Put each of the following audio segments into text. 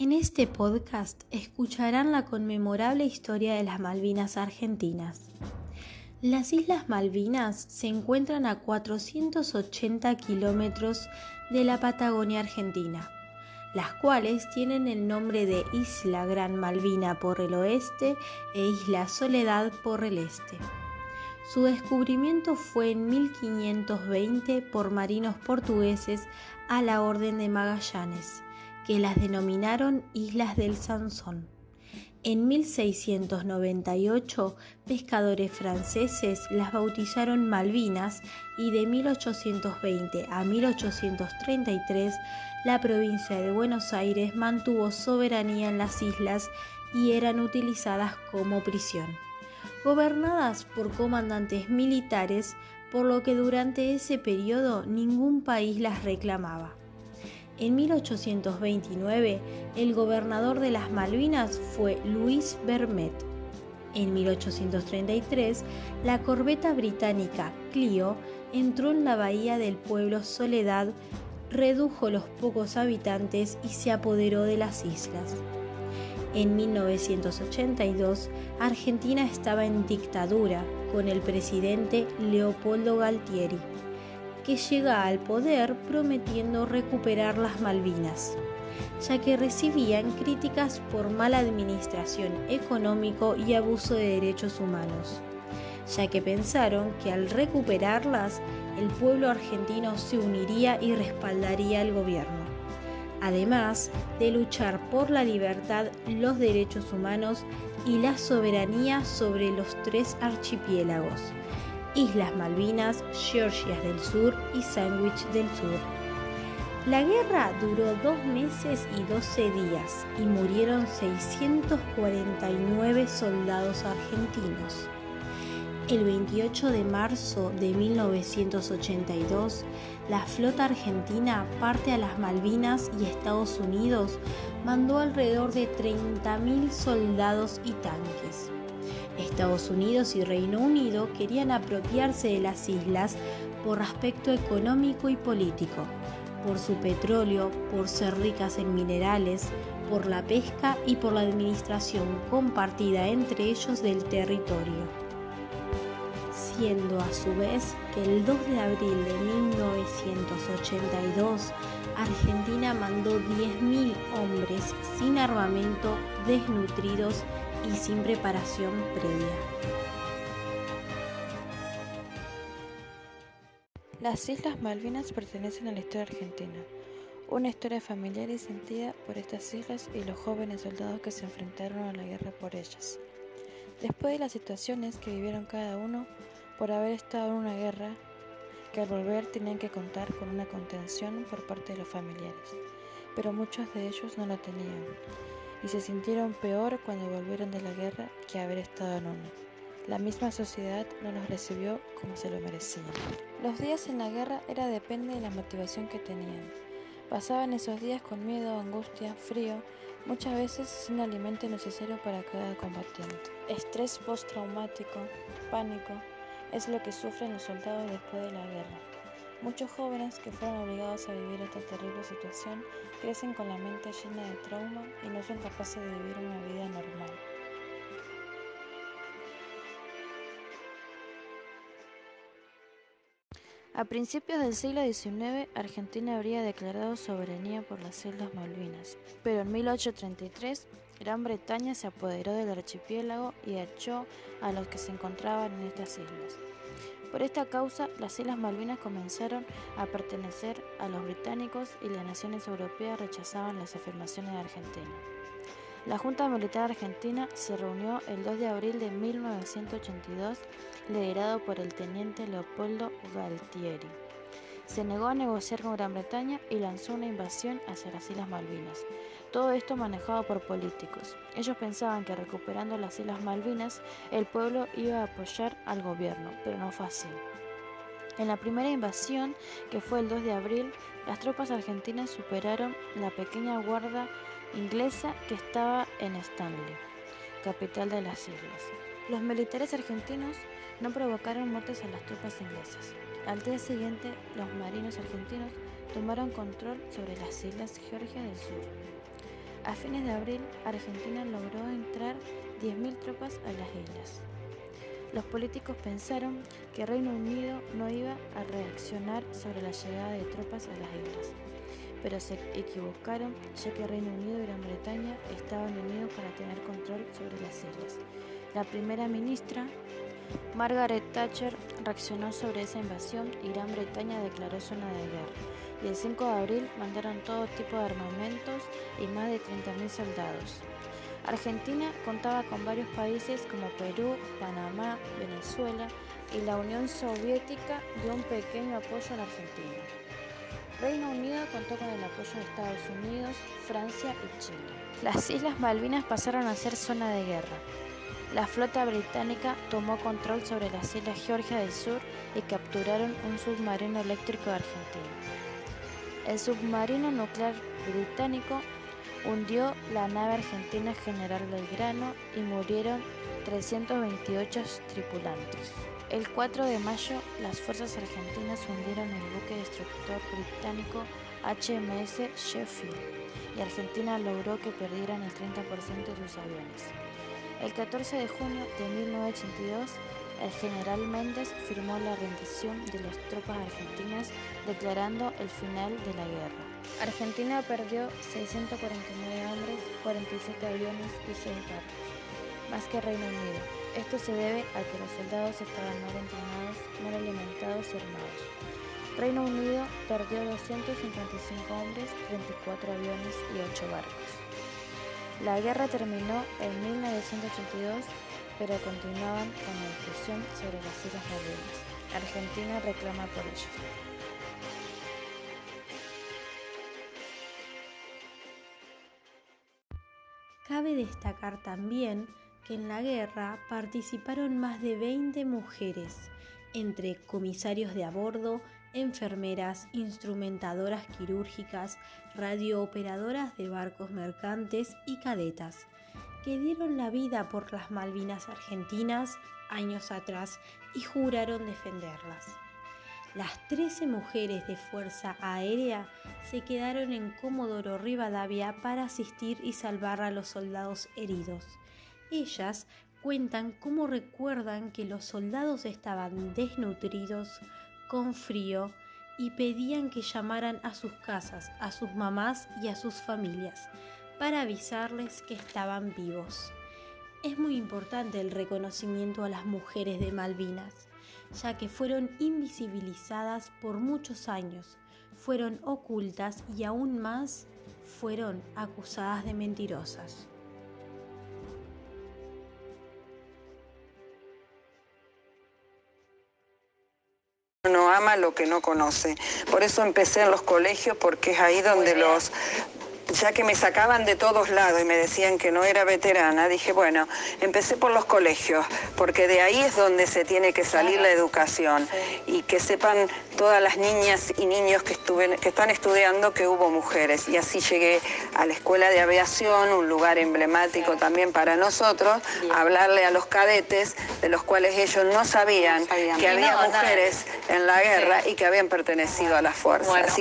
En este podcast escucharán la conmemorable historia de las Malvinas Argentinas. Las Islas Malvinas se encuentran a 480 kilómetros de la Patagonia Argentina, las cuales tienen el nombre de Isla Gran Malvina por el oeste e Isla Soledad por el este. Su descubrimiento fue en 1520 por marinos portugueses a la Orden de Magallanes que las denominaron Islas del Sansón. En 1698, pescadores franceses las bautizaron Malvinas y de 1820 a 1833 la provincia de Buenos Aires mantuvo soberanía en las islas y eran utilizadas como prisión, gobernadas por comandantes militares, por lo que durante ese periodo ningún país las reclamaba. En 1829, el gobernador de las Malvinas fue Luis Bermet. En 1833, la corbeta británica Clio entró en la bahía del pueblo Soledad, redujo los pocos habitantes y se apoderó de las islas. En 1982, Argentina estaba en dictadura con el presidente Leopoldo Galtieri que llega al poder prometiendo recuperar las Malvinas, ya que recibían críticas por mala administración económico y abuso de derechos humanos, ya que pensaron que al recuperarlas el pueblo argentino se uniría y respaldaría al gobierno, además de luchar por la libertad, los derechos humanos y la soberanía sobre los tres archipiélagos Islas Malvinas, Georgias del Sur y Sandwich del Sur. La guerra duró dos meses y doce días y murieron 649 soldados argentinos. El 28 de marzo de 1982, la flota argentina parte a las Malvinas y Estados Unidos mandó alrededor de 30.000 soldados y tanques. Estados Unidos y Reino Unido querían apropiarse de las islas por aspecto económico y político, por su petróleo, por ser ricas en minerales, por la pesca y por la administración compartida entre ellos del territorio. Siendo a su vez que el 2 de abril de 1982 Argentina mandó 10.000 hombres sin armamento, desnutridos y sin preparación previa. Las Islas Malvinas pertenecen a la historia argentina, una historia familiar y sentida por estas islas y los jóvenes soldados que se enfrentaron a la guerra por ellas. Después de las situaciones que vivieron cada uno por haber estado en una guerra, que al volver tenían que contar con una contención por parte de los familiares, pero muchos de ellos no lo tenían y se sintieron peor cuando volvieron de la guerra que haber estado en una. La misma sociedad no los recibió como se lo merecían. Los días en la guerra era depende de la motivación que tenían. Pasaban esos días con miedo, angustia, frío, muchas veces sin alimento necesario para cada combatiente. Estrés postraumático, pánico, es lo que sufren los soldados después de la guerra. Muchos jóvenes que fueron obligados a vivir esta terrible situación crecen con la mente llena de trauma y no son capaces de vivir una vida normal. A principios del siglo XIX, Argentina habría declarado soberanía por las Islas Malvinas, pero en 1833 Gran Bretaña se apoderó del archipiélago y echó a los que se encontraban en estas islas. Por esta causa, las Islas Malvinas comenzaron a pertenecer a los británicos y las naciones europeas rechazaban las afirmaciones de Argentina. La Junta Militar Argentina se reunió el 2 de abril de 1982, liderado por el teniente Leopoldo Galtieri. Se negó a negociar con Gran Bretaña y lanzó una invasión hacia las Islas Malvinas. Todo esto manejado por políticos. Ellos pensaban que recuperando las Islas Malvinas el pueblo iba a apoyar al gobierno, pero no fue así. En la primera invasión, que fue el 2 de abril, las tropas argentinas superaron la pequeña guarda inglesa que estaba en Stanley, capital de las islas. Los militares argentinos no provocaron muertes a las tropas inglesas. Al día siguiente, los marinos argentinos tomaron control sobre las islas Georgia del Sur. A fines de abril, Argentina logró entrar 10.000 tropas a las islas. Los políticos pensaron que Reino Unido no iba a reaccionar sobre la llegada de tropas a las islas, pero se equivocaron ya que Reino Unido y Gran Bretaña estaban unidos para tener control sobre las islas. La primera ministra, Margaret Thatcher, reaccionó sobre esa invasión y Gran Bretaña declaró zona de guerra. Y el 5 de abril mandaron todo tipo de armamentos y más de 30.000 soldados. Argentina contaba con varios países como Perú, Panamá, Venezuela y la Unión Soviética dio un pequeño apoyo a la Argentina. Reino Unido contó con el apoyo de Estados Unidos, Francia y Chile. Las Islas Malvinas pasaron a ser zona de guerra. La flota británica tomó control sobre las Islas Georgia del Sur y capturaron un submarino eléctrico de Argentina. El submarino nuclear británico hundió la nave argentina General Belgrano y murieron 328 tripulantes. El 4 de mayo, las fuerzas argentinas hundieron el buque destructor británico HMS Sheffield y Argentina logró que perdieran el 30% de sus aviones. El 14 de junio de 1982, el general Méndez firmó la rendición de las tropas argentinas declarando el final de la guerra. Argentina perdió 649 hombres, 47 aviones y 6 barcos, más que Reino Unido. Esto se debe a que los soldados estaban mal entrenados, mal alimentados y armados. Reino Unido perdió 255 hombres, 34 aviones y 8 barcos. La guerra terminó en 1982, pero continuaban con la discusión sobre las Islas Malvinas. Argentina reclama por ello. Cabe destacar también que en la guerra participaron más de 20 mujeres, entre comisarios de a bordo, enfermeras, instrumentadoras quirúrgicas, radiooperadoras de barcos mercantes y cadetas, que dieron la vida por las Malvinas argentinas años atrás y juraron defenderlas. Las 13 mujeres de Fuerza Aérea se quedaron en Comodoro Rivadavia para asistir y salvar a los soldados heridos. Ellas cuentan cómo recuerdan que los soldados estaban desnutridos, con frío, y pedían que llamaran a sus casas, a sus mamás y a sus familias, para avisarles que estaban vivos. Es muy importante el reconocimiento a las mujeres de Malvinas ya que fueron invisibilizadas por muchos años, fueron ocultas y aún más fueron acusadas de mentirosas. No ama lo que no conoce. Por eso empecé en los colegios porque es ahí donde los ya que me sacaban de todos lados y me decían que no era veterana, dije, bueno, empecé por los colegios, porque de ahí es donde se tiene que salir la educación. Y que sepan todas las niñas y niños que, que están estudiando que hubo mujeres. Y así llegué a la Escuela de Aviación, un lugar emblemático también para nosotros, a hablarle a los cadetes, de los cuales ellos no sabían, que había mujeres en la guerra y que habían pertenecido a las fuerzas.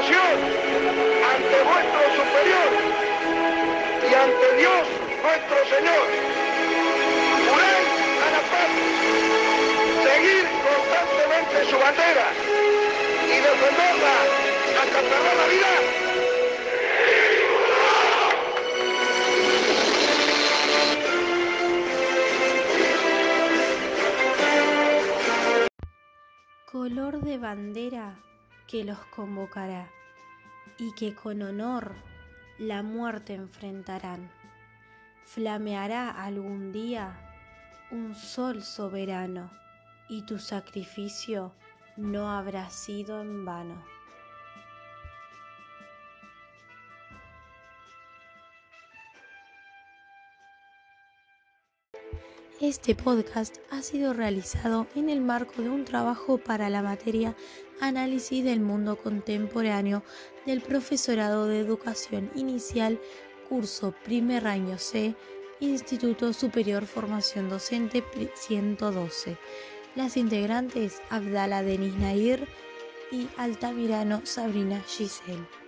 Ante vuestro superior y ante Dios nuestro Señor. Juráis a la paz, seguir constantemente su bandera y defenderla hasta perder la vida. color de bandera que los convocará y que con honor la muerte enfrentarán. Flameará algún día un sol soberano y tu sacrificio no habrá sido en vano. Este podcast ha sido realizado en el marco de un trabajo para la materia Análisis del Mundo Contemporáneo del Profesorado de Educación Inicial, curso primer año C, Instituto Superior Formación Docente 112, Las integrantes Abdala Denis Nair y Altamirano Sabrina Giselle.